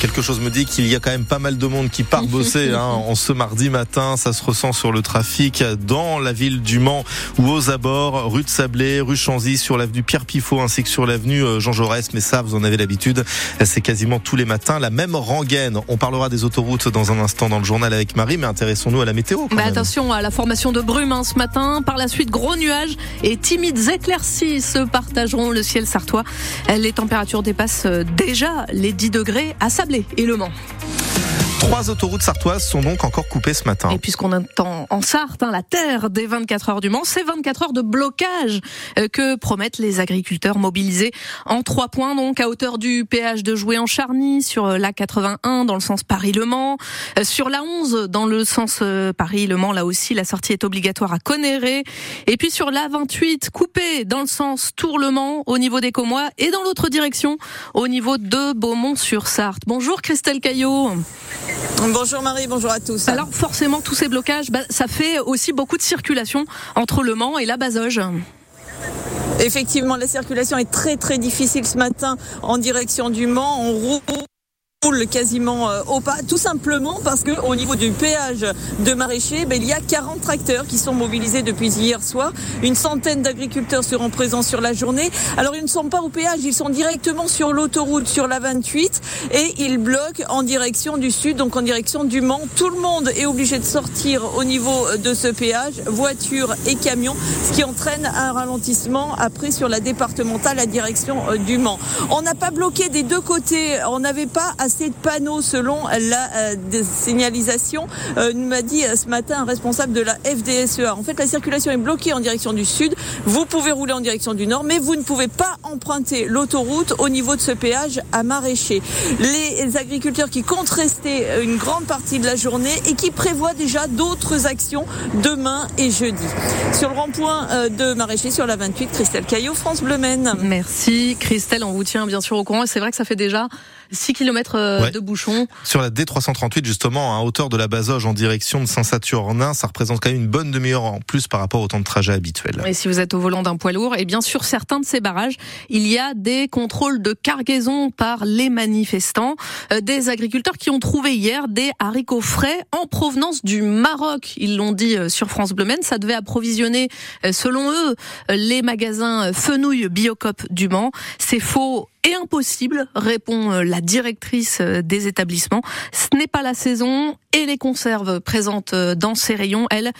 Quelque chose me dit qu'il y a quand même pas mal de monde qui part bosser hein, en ce mardi matin. Ça se ressent sur le trafic dans la ville du Mans ou aux abords, rue de Sablé, rue Chanzy, sur l'avenue Pierre Pifot ainsi que sur l'avenue euh, Jean Jaurès. Mais ça, vous en avez l'habitude, c'est quasiment tous les matins la même rengaine. On parlera des autoroutes dans un instant dans le journal avec Marie, mais intéressons-nous à la météo. Bah attention à la formation de brume hein, ce matin. Par la suite, gros nuages et timides éclaircies se partageront le ciel sartois. Les températures dépassent euh, déjà les 10 degrés à Sablé et Le Mans. Trois autoroutes sartoises sont donc encore coupées ce matin. Et puisqu'on entend en Sarthe, hein, la terre des 24 heures du Mans, c'est 24 heures de blocage euh, que promettent les agriculteurs mobilisés en trois points, donc à hauteur du péage de Joué en Charny, sur euh, la 81 dans le sens Paris-Le Mans, euh, sur la 11 dans le sens Paris-Le Mans, là aussi la sortie est obligatoire à Conéré, et puis sur la 28 coupée dans le sens Tour-Le Mans au niveau des Comois et dans l'autre direction au niveau de Beaumont-sur-Sarthe. Bonjour Christelle Caillot. Bonjour Marie, bonjour à tous. Alors forcément, tous ces blocages, bah, ça fait aussi beaucoup de circulation entre Le Mans et la Bazoge. Effectivement, la circulation est très très difficile ce matin en direction du Mans. On roule quasiment euh, au pas, tout simplement parce que au niveau du péage de maraîchers, ben, il y a 40 tracteurs qui sont mobilisés depuis hier soir. Une centaine d'agriculteurs seront présents sur la journée. Alors ils ne sont pas au péage, ils sont directement sur l'autoroute, sur la 28, et ils bloquent en direction du sud, donc en direction du Mans. Tout le monde est obligé de sortir au niveau de ce péage, voitures et camions, ce qui entraîne un ralentissement après sur la départementale à direction euh, du Mans. On n'a pas bloqué des deux côtés, on n'avait pas assez de panneaux selon la euh, signalisation, euh, m'a dit euh, ce matin un responsable de la FDSEA. En fait, la circulation est bloquée en direction du sud. Vous pouvez rouler en direction du nord, mais vous ne pouvez pas emprunter l'autoroute au niveau de ce péage à maraîcher. Les agriculteurs qui comptent rester une grande partie de la journée et qui prévoient déjà d'autres actions demain et jeudi. Sur le rond-point de maraîcher sur la 28, Christelle Caillot, France Bleu Maine. Merci Christelle, on vous tient bien sûr au courant. C'est vrai que ça fait déjà 6 km euh, de bouchons. Sur la D338, justement, à hauteur de la Bazoge en direction de Saint-Saturnin, ça représente quand même une bonne demi-heure en plus par rapport au temps de trajet habituel. Et si vous êtes au volant d'un poids lourd, et bien sûr certains de ces barrages, il y a des contrôles de cargaison par les manifestants, euh, des agriculteurs qui ont trouvé hier des haricots frais en provenance du Maroc. Ils l'ont dit euh, sur France Bleu ça devait approvisionner, selon eux, les magasins Fenouille Biocop du Mans. C'est faux et impossible, répond euh, la directrice euh, des établissements. Ce n'est pas la saison et les conserves présentes euh, dans ces rayons, elles,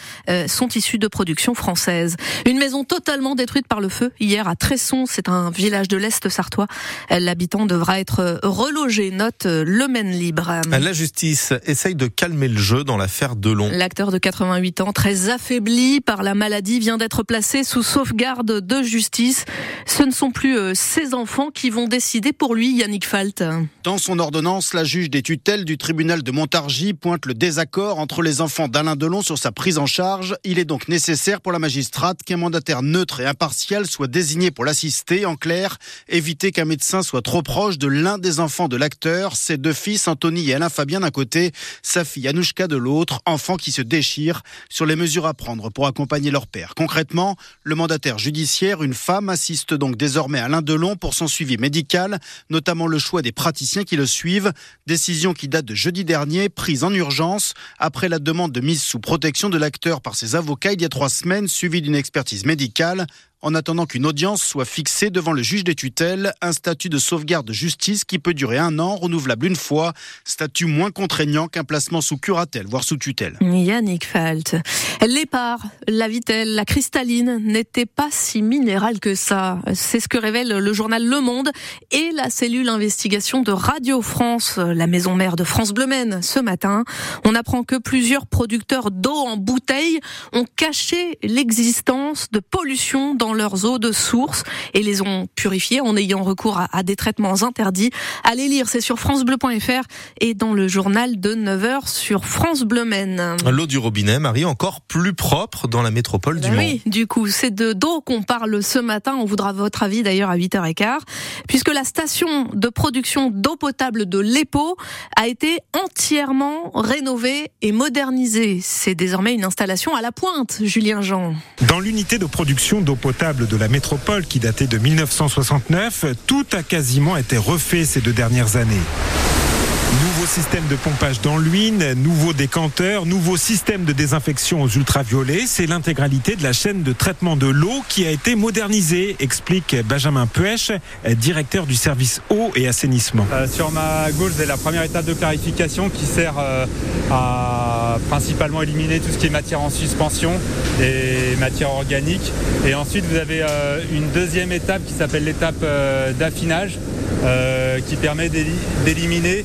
sont issues de production française. Une maison totalement détruite par le feu hier à Tresson, c'est un village de l'Est sartois. L'habitant devra être relogé, note Le Maine Libre. La justice essaye de calmer le jeu dans l'affaire Delon. L'acteur de 88 ans, très affaibli par la maladie, vient d'être placé sous sauvegarde de justice. Ce ne sont plus ses enfants qui vont décidé pour lui, Yannick Falt Dans son ordonnance, la juge des tutelles du tribunal de Montargis pointe le désaccord entre les enfants d'Alain Delon sur sa prise en charge. Il est donc nécessaire pour la magistrate qu'un mandataire neutre et impartial soit désigné pour l'assister. En clair, éviter qu'un médecin soit trop proche de l'un des enfants de l'acteur, ses deux fils, Anthony et Alain Fabien d'un côté, sa fille Anouchka de l'autre, enfants qui se déchirent sur les mesures à prendre pour accompagner leur père. Concrètement, le mandataire judiciaire, une femme, assiste donc désormais Alain Delon pour son suivi médical notamment le choix des praticiens qui le suivent. Décision qui date de jeudi dernier, prise en urgence après la demande de mise sous protection de l'acteur par ses avocats il y a trois semaines, suivie d'une expertise médicale en attendant qu'une audience soit fixée devant le juge des tutelles, un statut de sauvegarde de justice qui peut durer un an, renouvelable une fois, statut moins contraignant qu'un placement sous curatelle, voire sous tutelle. Yannick Falt. L'épar, la vitelle, la cristalline n'étaient pas si minérales que ça. C'est ce que révèle le journal Le Monde et la cellule investigation de Radio France, la maison mère de France Bleu ce matin. On apprend que plusieurs producteurs d'eau en bouteille ont caché l'existence de pollution dans leurs eaux de source et les ont purifiées en ayant recours à, des traitements interdits. Allez lire, c'est sur francebleu.fr et dans le journal de 9h sur France Bleu Maine. L'eau du robinet, Marie, encore plus propre dans la métropole du ben Mans. Oui, du coup, c'est de d'eau qu'on parle ce matin. On voudra votre avis d'ailleurs à 8h15, puisque la station de production d'eau potable de l'EPO a été entièrement rénovée et modernisée. C'est désormais une installation à la pointe, Julien Jean. Dans l'unité de production d'eau potable de la métropole qui datait de 1969, tout a quasiment été refait ces deux dernières années. Système de pompage dans l'huile, nouveau décanteur, nouveau système de désinfection aux ultraviolets. C'est l'intégralité de la chaîne de traitement de l'eau qui a été modernisée, explique Benjamin Puech, directeur du service eau et assainissement. Euh, sur ma gauche, c'est la première étape de clarification qui sert euh, à principalement éliminer tout ce qui est matière en suspension et matière organique. Et ensuite, vous avez euh, une deuxième étape qui s'appelle l'étape d'affinage qui permet d'éliminer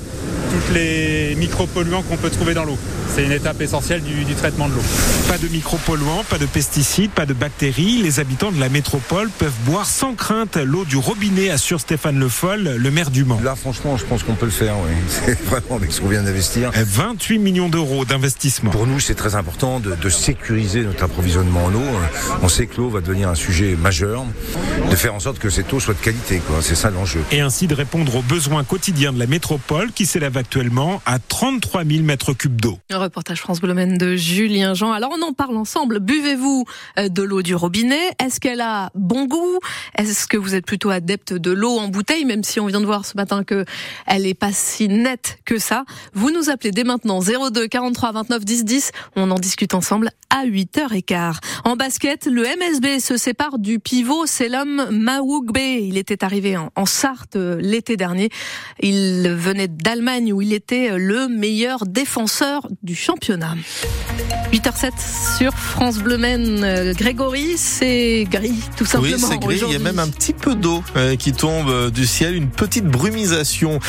tous les micropolluants qu'on peut trouver dans l'eau. C'est une étape essentielle du, du traitement de l'eau. Pas de micropolluants, pas de pesticides, pas de bactéries. Les habitants de la métropole peuvent boire sans crainte l'eau du robinet, assure Stéphane Le Foll, le maire du Mans. Là, franchement, je pense qu'on peut le faire, oui. C'est vraiment avec ce qu'on vient d'investir. 28 millions d'euros d'investissement. Pour nous, c'est très important de, de, sécuriser notre approvisionnement en eau. On sait que l'eau va devenir un sujet majeur, de faire en sorte que cette eau soit de qualité, quoi. C'est ça l'enjeu. Et ainsi de répondre aux besoins quotidiens de la métropole qui s'élève actuellement à 33 000 mètres cubes d'eau. Un reportage France Bleu de Julien Jean. Alors on en parle ensemble. Buvez-vous euh, de l'eau du robinet? Est-ce qu'elle a bon goût? Est-ce que vous êtes plutôt adepte de l'eau en bouteille, même si on vient de voir ce matin que elle est pas si nette que ça Vous nous appelez dès maintenant 02 43 29 10 10. On en discute ensemble à 8h15. En basket, le MSB se sépare du pivot Selam Maougbe. Il était arrivé en, Sarthe euh, l'été dernier. Il venait d'Allemagne où il était le meilleur défenseur du championnat. 8h07 sur France Bleu Maine. Euh, Grégory, c'est gris, tout simplement. Oui, c'est gris. Il y a même un petit peu d'eau euh, qui tombe du ciel, une petite brumisation.